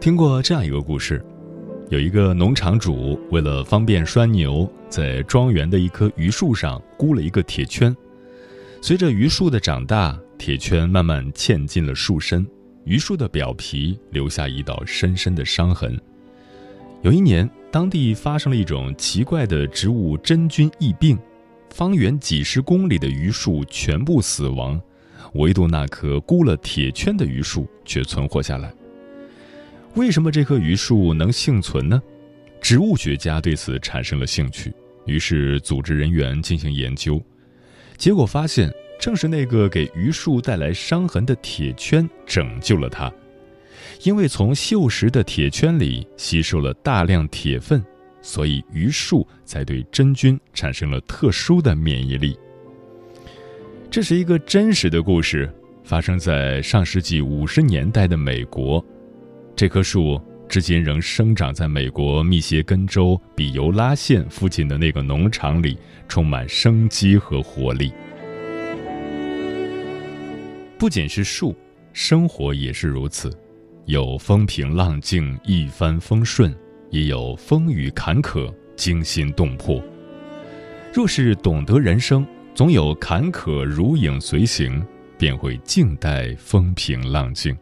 听过这样一个故事，有一个农场主为了方便拴牛，在庄园的一棵榆树上箍了一个铁圈。随着榆树的长大，铁圈慢慢嵌进了树身，榆树的表皮留下一道深深的伤痕。有一年，当地发生了一种奇怪的植物真菌疫病，方圆几十公里的榆树全部死亡，唯独那棵箍了铁圈的榆树却存活下来。为什么这棵榆树能幸存呢？植物学家对此产生了兴趣，于是组织人员进行研究，结果发现，正是那个给榆树带来伤痕的铁圈拯救了它。因为从锈蚀的铁圈里吸收了大量铁分，所以榆树才对真菌产生了特殊的免疫力。这是一个真实的故事，发生在上世纪五十年代的美国。这棵树至今仍生长在美国密歇根州比尤拉县附近的那个农场里，充满生机和活力。不仅是树，生活也是如此，有风平浪静、一帆风顺，也有风雨坎坷、惊心动魄。若是懂得人生，总有坎坷如影随形，便会静待风平浪静。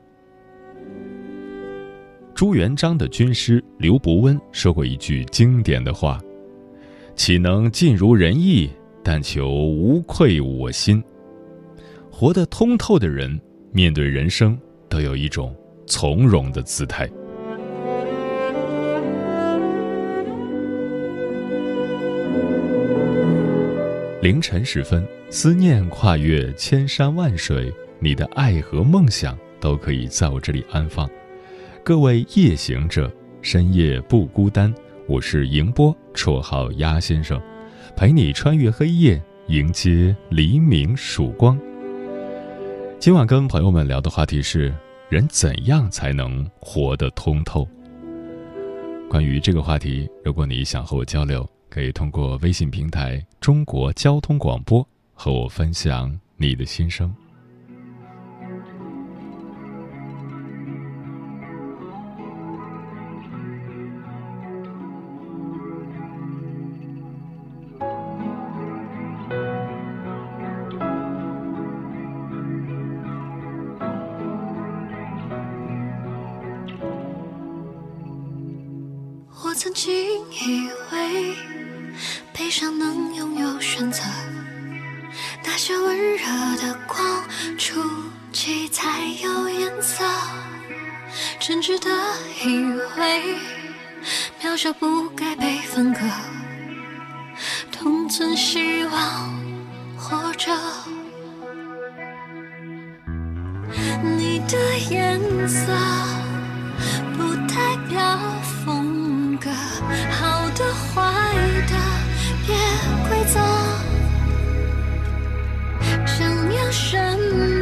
朱元璋的军师刘伯温说过一句经典的话：“岂能尽如人意？但求无愧我心。”活得通透的人，面对人生都有一种从容的姿态。凌晨时分，思念跨越千山万水，你的爱和梦想都可以在我这里安放。各位夜行者，深夜不孤单。我是迎波，绰号鸭先生，陪你穿越黑夜，迎接黎明曙光。今晚跟朋友们聊的话题是：人怎样才能活得通透？关于这个话题，如果你想和我交流，可以通过微信平台“中国交通广播”和我分享你的心声。你的颜色不代表风格，好的坏的别规则。想要什么？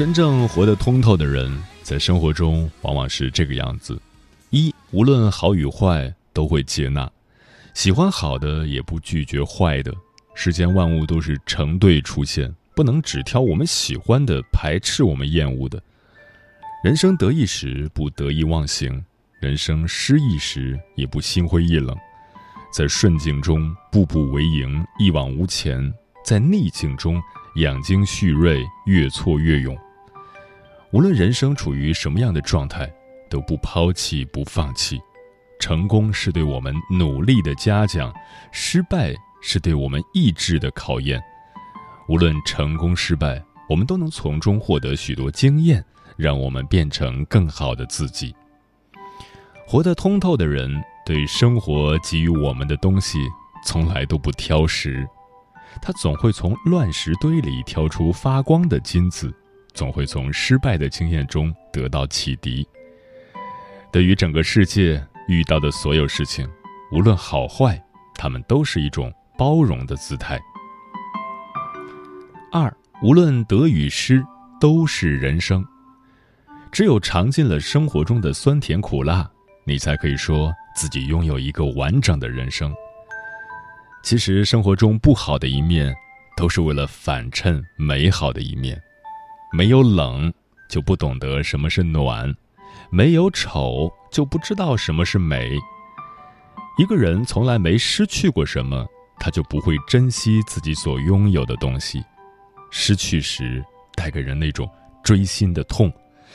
真正活得通透的人，在生活中往往是这个样子：一，无论好与坏都会接纳，喜欢好的也不拒绝坏的。世间万物都是成对出现，不能只挑我们喜欢的，排斥我们厌恶的。人生得意时不得意忘形，人生失意时也不心灰意冷。在顺境中步步为营，一往无前；在逆境中养精蓄锐，越挫越勇。无论人生处于什么样的状态，都不抛弃不放弃。成功是对我们努力的嘉奖，失败是对我们意志的考验。无论成功失败，我们都能从中获得许多经验，让我们变成更好的自己。活得通透的人，对生活给予我们的东西，从来都不挑食。他总会从乱石堆里挑出发光的金子。总会从失败的经验中得到启迪。对于整个世界遇到的所有事情，无论好坏，他们都是一种包容的姿态。二，无论得与失，都是人生。只有尝尽了生活中的酸甜苦辣，你才可以说自己拥有一个完整的人生。其实，生活中不好的一面，都是为了反衬美好的一面。没有冷，就不懂得什么是暖；没有丑，就不知道什么是美。一个人从来没失去过什么，他就不会珍惜自己所拥有的东西。失去时，带给人那种锥心的痛，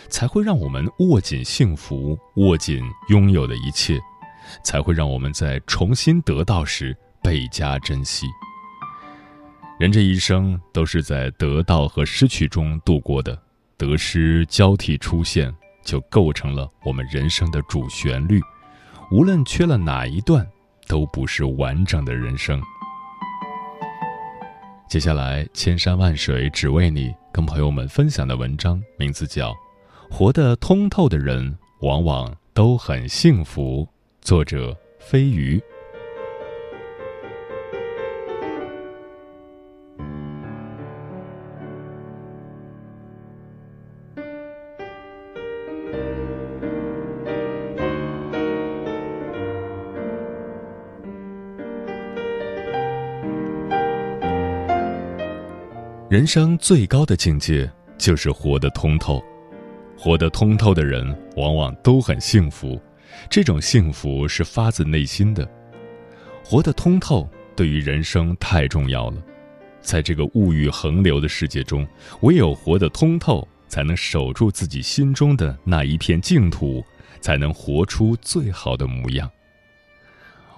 才会让我们握紧幸福，握紧拥有的一切，才会让我们在重新得到时倍加珍惜。人这一生都是在得到和失去中度过的，得失交替出现，就构成了我们人生的主旋律。无论缺了哪一段，都不是完整的人生。接下来，千山万水只为你，跟朋友们分享的文章名字叫《活得通透的人往往都很幸福》，作者飞鱼。人生最高的境界就是活得通透，活得通透的人往往都很幸福，这种幸福是发自内心的。活得通透对于人生太重要了，在这个物欲横流的世界中，唯有活得通透，才能守住自己心中的那一片净土，才能活出最好的模样。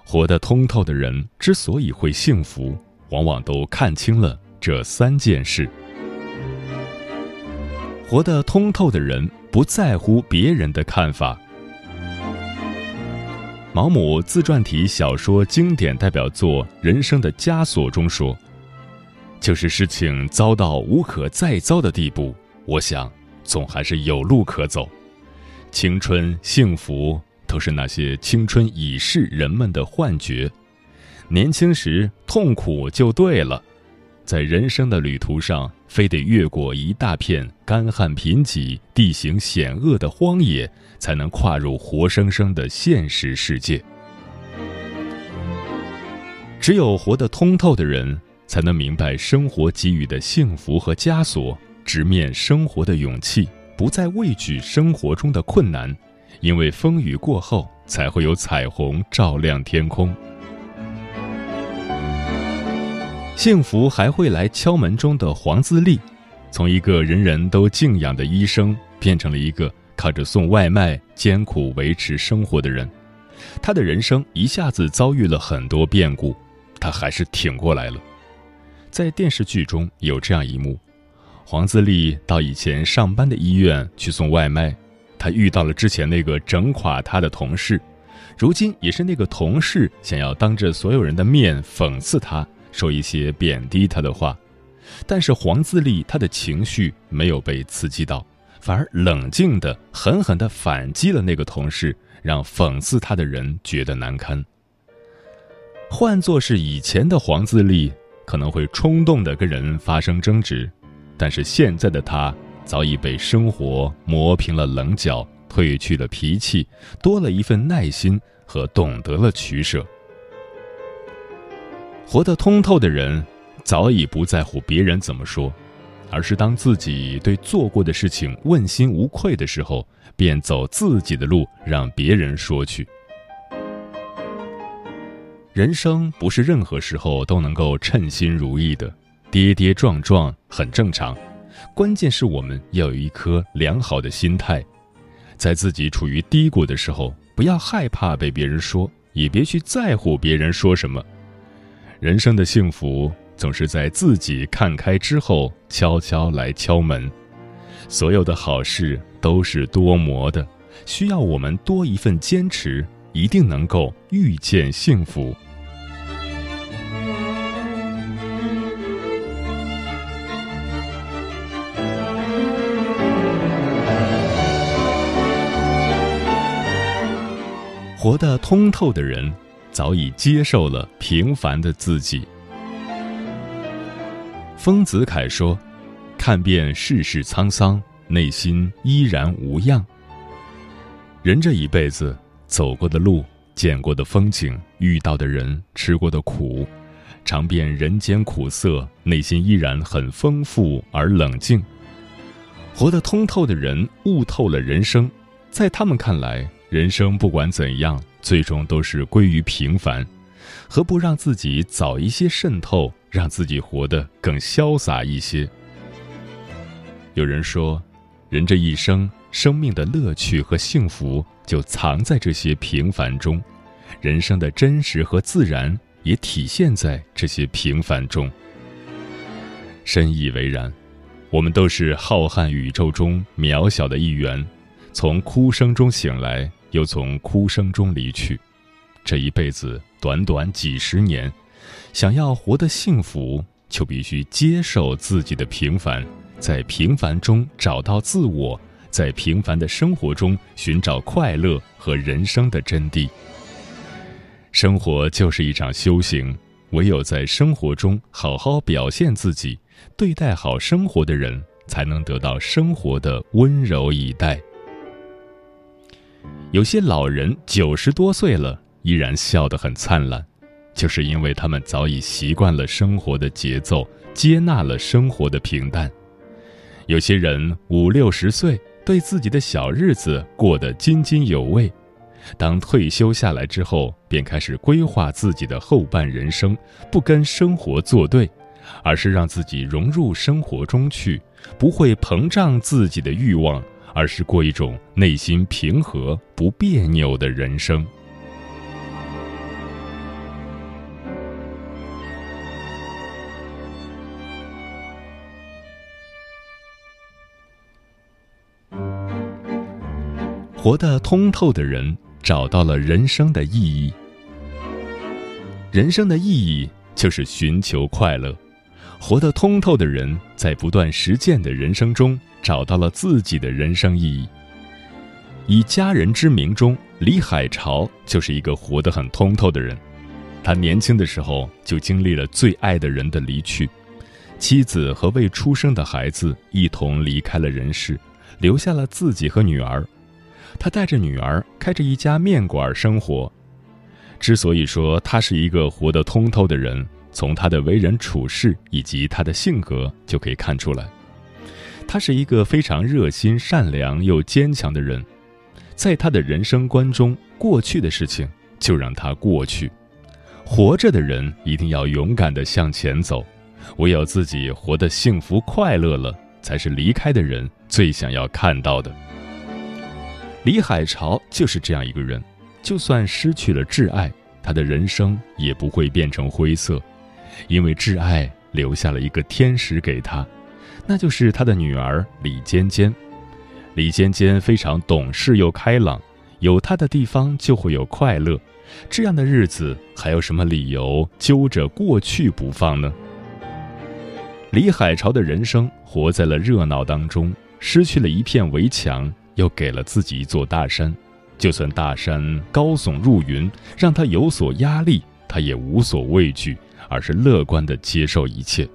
活得通透的人之所以会幸福，往往都看清了。这三件事，活得通透的人不在乎别人的看法。毛姆自传体小说经典代表作《人生的枷锁》中说：“就是事情糟到无可再糟的地步，我想总还是有路可走。青春、幸福都是那些青春已逝人们的幻觉。年轻时痛苦就对了。”在人生的旅途上，非得越过一大片干旱贫瘠、地形险恶的荒野，才能跨入活生生的现实世界。只有活得通透的人，才能明白生活给予的幸福和枷锁，直面生活的勇气，不再畏惧生活中的困难，因为风雨过后，才会有彩虹照亮天空。幸福还会来敲门中的黄自立，从一个人人都敬仰的医生，变成了一个靠着送外卖艰苦维持生活的人。他的人生一下子遭遇了很多变故，他还是挺过来了。在电视剧中有这样一幕：黄自立到以前上班的医院去送外卖，他遇到了之前那个整垮他的同事，如今也是那个同事想要当着所有人的面讽刺他。说一些贬低他的话，但是黄自立他的情绪没有被刺激到，反而冷静的狠狠的反击了那个同事，让讽刺他的人觉得难堪。换作是以前的黄自立，可能会冲动的跟人发生争执，但是现在的他早已被生活磨平了棱角，褪去了脾气，多了一份耐心和懂得了取舍。活得通透的人，早已不在乎别人怎么说，而是当自己对做过的事情问心无愧的时候，便走自己的路，让别人说去。人生不是任何时候都能够称心如意的，跌跌撞撞很正常。关键是我们要有一颗良好的心态，在自己处于低谷的时候，不要害怕被别人说，也别去在乎别人说什么。人生的幸福总是在自己看开之后悄悄来敲门，所有的好事都是多磨的，需要我们多一份坚持，一定能够遇见幸福。活得通透的人。早已接受了平凡的自己。丰子恺说：“看遍世事沧桑，内心依然无恙。人这一辈子走过的路、见过的风景、遇到的人、吃过的苦，尝遍人间苦涩，内心依然很丰富而冷静。活得通透的人，悟透了人生，在他们看来，人生不管怎样。”最终都是归于平凡，何不让自己早一些渗透，让自己活得更潇洒一些？有人说，人这一生，生命的乐趣和幸福就藏在这些平凡中，人生的真实和自然也体现在这些平凡中。深以为然，我们都是浩瀚宇宙中渺小的一员，从哭声中醒来。又从哭声中离去，这一辈子短短几十年，想要活得幸福，就必须接受自己的平凡，在平凡中找到自我，在平凡的生活中寻找快乐和人生的真谛。生活就是一场修行，唯有在生活中好好表现自己，对待好生活的人，才能得到生活的温柔以待。有些老人九十多岁了，依然笑得很灿烂，就是因为他们早已习惯了生活的节奏，接纳了生活的平淡。有些人五六十岁，对自己的小日子过得津津有味，当退休下来之后，便开始规划自己的后半人生，不跟生活作对，而是让自己融入生活中去，不会膨胀自己的欲望。而是过一种内心平和、不别扭的人生。活得通透的人，找到了人生的意义。人生的意义就是寻求快乐。活得通透的人，在不断实践的人生中。找到了自己的人生意义。以家人之名中，李海潮就是一个活得很通透的人。他年轻的时候就经历了最爱的人的离去，妻子和未出生的孩子一同离开了人世，留下了自己和女儿。他带着女儿开着一家面馆生活。之所以说他是一个活得通透的人，从他的为人处事以及他的性格就可以看出来。他是一个非常热心、善良又坚强的人，在他的人生观中，过去的事情就让它过去。活着的人一定要勇敢地向前走，唯有自己活得幸福快乐了，才是离开的人最想要看到的。李海潮就是这样一个人，就算失去了挚爱，他的人生也不会变成灰色，因为挚爱留下了一个天使给他。那就是他的女儿李尖尖。李尖尖非常懂事又开朗，有她的地方就会有快乐。这样的日子还有什么理由揪着过去不放呢？李海潮的人生活在了热闹当中，失去了一片围墙，又给了自己一座大山。就算大山高耸入云，让他有所压力，他也无所畏惧，而是乐观地接受一切。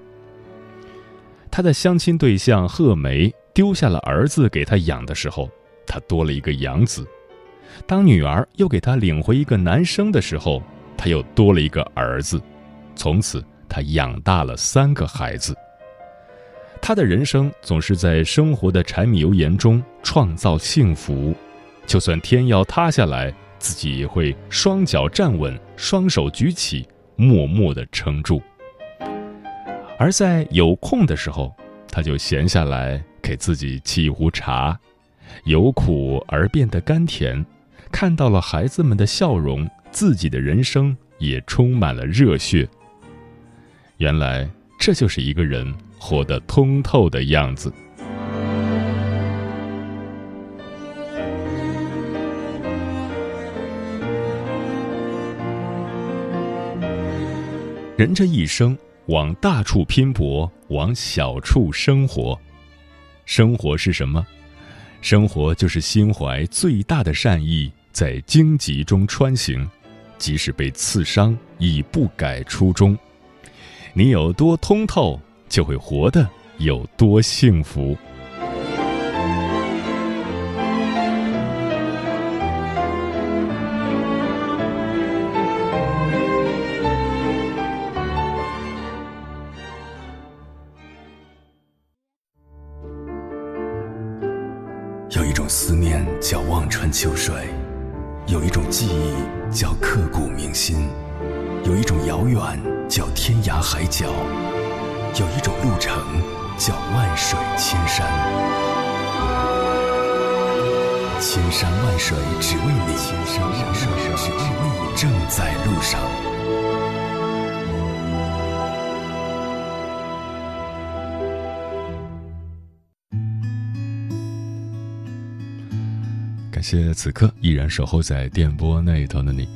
他的相亲对象贺梅丢下了儿子给他养的时候，他多了一个养子；当女儿又给他领回一个男生的时候，他又多了一个儿子。从此，他养大了三个孩子。他的人生总是在生活的柴米油盐中创造幸福，就算天要塌下来，自己也会双脚站稳，双手举起，默默的撑住。而在有空的时候，他就闲下来给自己沏一壶茶，由苦而变得甘甜，看到了孩子们的笑容，自己的人生也充满了热血。原来，这就是一个人。活得通透的样子。人这一生，往大处拼搏，往小处生活。生活是什么？生活就是心怀最大的善意，在荆棘中穿行，即使被刺伤，亦不改初衷。你有多通透？就会活得有多幸福。有一种路程叫万水千山，千山万水只为你，千山万水只为你，正在路上。感谢此刻依然守候在电波那一头的你，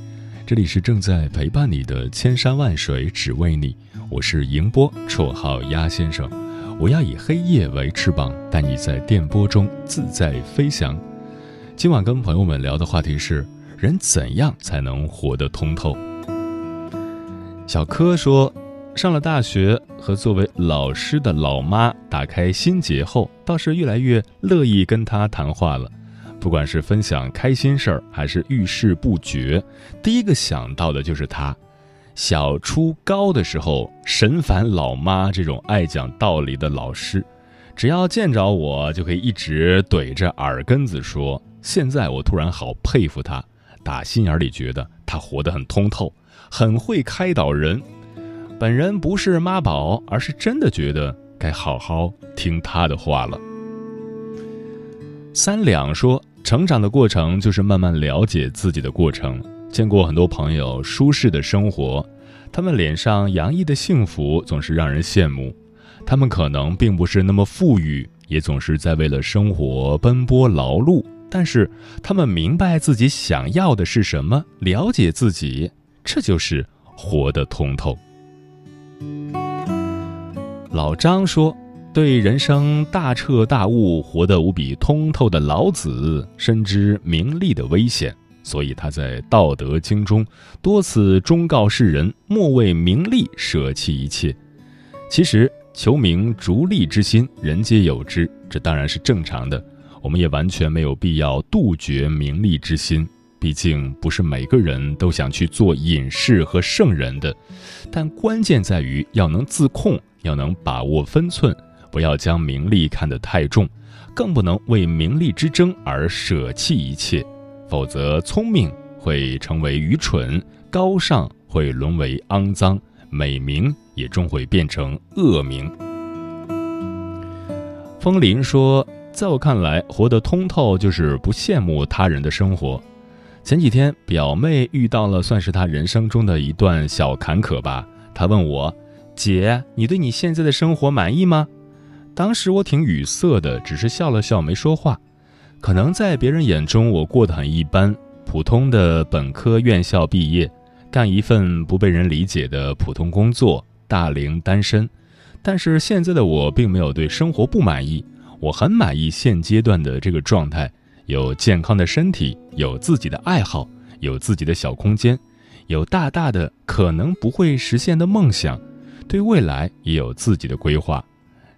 这里是正在陪伴你的千山万水只为你。我是迎波，绰号鸭先生。我要以黑夜为翅膀，带你在电波中自在飞翔。今晚跟朋友们聊的话题是：人怎样才能活得通透？小柯说，上了大学和作为老师的老妈打开心结后，倒是越来越乐意跟他谈话了。不管是分享开心事儿，还是遇事不决，第一个想到的就是他。小初高的时候，神烦老妈这种爱讲道理的老师，只要见着我，就可以一直怼着耳根子说。现在我突然好佩服他，打心眼里觉得他活得很通透，很会开导人。本人不是妈宝，而是真的觉得该好好听他的话了。三两说，成长的过程就是慢慢了解自己的过程。见过很多朋友舒适的生活，他们脸上洋溢的幸福总是让人羡慕。他们可能并不是那么富裕，也总是在为了生活奔波劳碌，但是他们明白自己想要的是什么，了解自己，这就是活得通透。老张说：“对人生大彻大悟、活得无比通透的老子，深知名利的危险。”所以他在《道德经》中多次忠告世人：莫为名利舍弃一切。其实求名逐利之心，人皆有之，这当然是正常的。我们也完全没有必要杜绝名利之心，毕竟不是每个人都想去做隐士和圣人的。但关键在于要能自控，要能把握分寸，不要将名利看得太重，更不能为名利之争而舍弃一切。否则，聪明会成为愚蠢，高尚会沦为肮脏，美名也终会变成恶名。风林说：“在我看来，活得通透就是不羡慕他人的生活。前几天，表妹遇到了算是她人生中的一段小坎坷吧。她问我：‘姐，你对你现在的生活满意吗？’当时我挺语塞的，只是笑了笑，没说话。”可能在别人眼中，我过得很一般，普通的本科院校毕业，干一份不被人理解的普通工作，大龄单身。但是现在的我并没有对生活不满意，我很满意现阶段的这个状态：有健康的身体，有自己的爱好，有自己的小空间，有大大的可能不会实现的梦想，对未来也有自己的规划。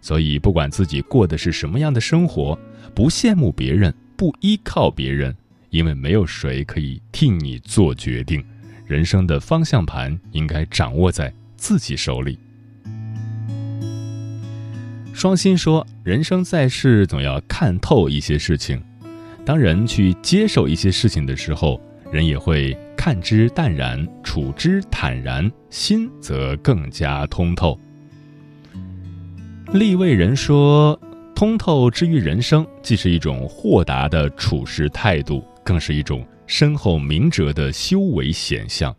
所以不管自己过的是什么样的生活，不羡慕别人，不依靠别人，因为没有谁可以替你做决定。人生的方向盘应该掌握在自己手里。双心说：“人生在世，总要看透一些事情。当人去接受一些事情的时候，人也会看之淡然，处之坦然，心则更加通透。”立位人说：“通透之于人生，既是一种豁达的处事态度，更是一种深厚明哲的修为显象。”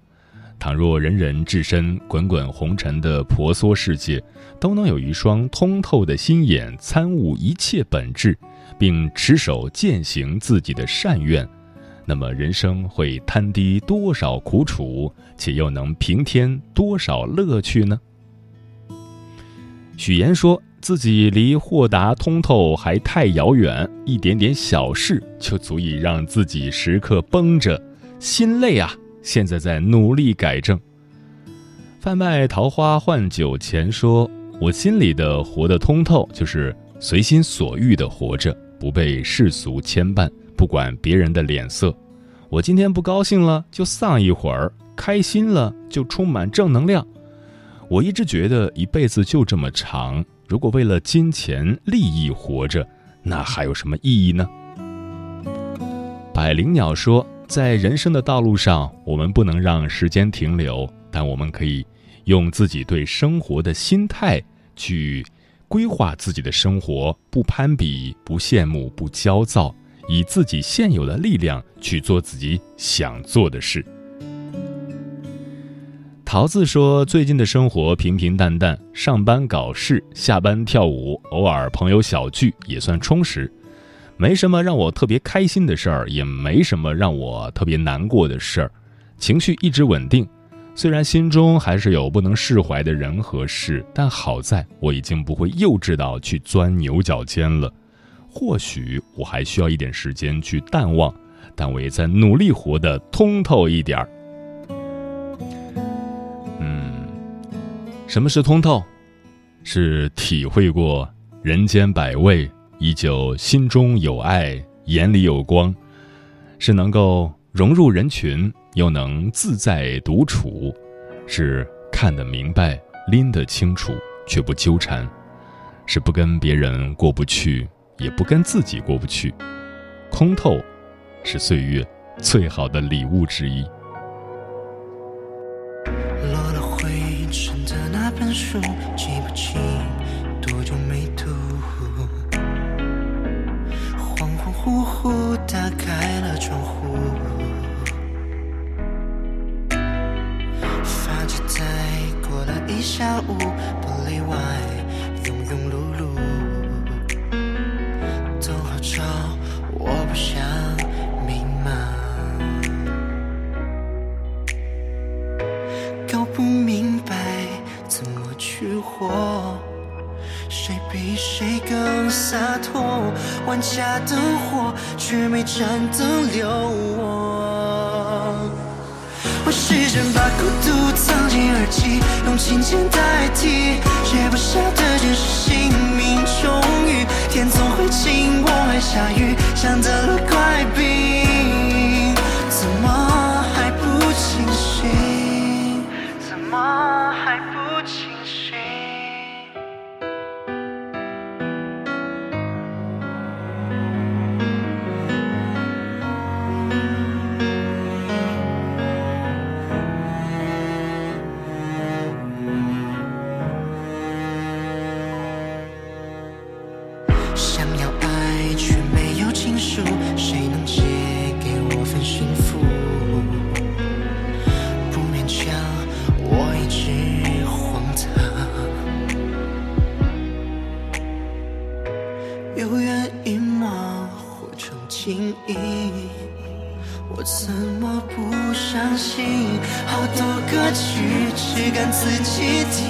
倘若人人置身滚滚红尘的婆娑世界，都能有一双通透的心眼参悟一切本质，并持守践行自己的善愿，那么人生会摊低多少苦楚，且又能平添多少乐趣呢？许言说自己离豁达通透还太遥远，一点点小事就足以让自己时刻绷着，心累啊！现在在努力改正。贩卖桃花换酒钱说：“我心里的活得通透，就是随心所欲的活着，不被世俗牵绊，不管别人的脸色。我今天不高兴了就丧一会儿，开心了就充满正能量。我一直觉得一辈子就这么长，如果为了金钱利益活着，那还有什么意义呢？”百灵鸟说。在人生的道路上，我们不能让时间停留，但我们可以用自己对生活的心态去规划自己的生活，不攀比，不羡慕，不焦躁，以自己现有的力量去做自己想做的事。桃子说：“最近的生活平平淡淡，上班搞事，下班跳舞，偶尔朋友小聚，也算充实。”没什么让我特别开心的事儿，也没什么让我特别难过的事儿，情绪一直稳定。虽然心中还是有不能释怀的人和事，但好在我已经不会幼稚到去钻牛角尖了。或许我还需要一点时间去淡忘，但我也在努力活得通透一点儿。什么是通透？是体会过人间百味。依旧心中有爱，眼里有光，是能够融入人群，又能自在独处，是看得明白，拎得清楚，却不纠缠，是不跟别人过不去，也不跟自己过不去。通透，是岁月最好的礼物之一。下午，不例外庸庸碌碌，等候着我不想迷茫，搞不明白怎么去活。谁比谁更洒脱？万家灯火，却没盏灯留我。试着把孤独藏进耳机，用琴键代替，写不下的真实姓名。终于，天总会晴，我还下雨，像得了怪病，有原因吗？活成记忆，我怎么不相信？好多歌曲只敢自己听。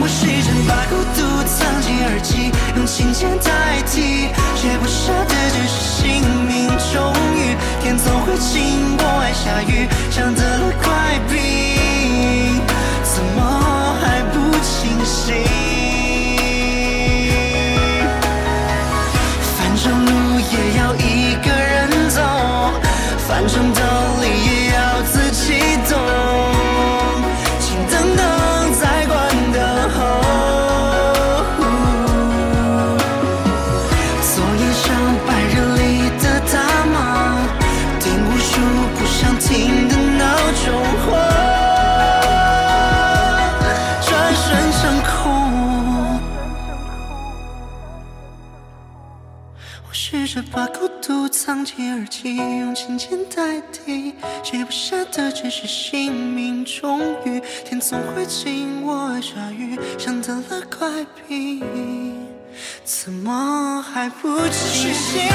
我试着把孤独藏进耳机，用琴键代替，写不下的只是姓名。终于，天总会晴，我爱下雨，像得了怪病，怎么还不清醒。也要一个人走，反正把孤独藏进耳机，用琴键代替，写不下的只是姓名终于，天总会晴，我爱下雨，像得了怪病。怎么还不清醒？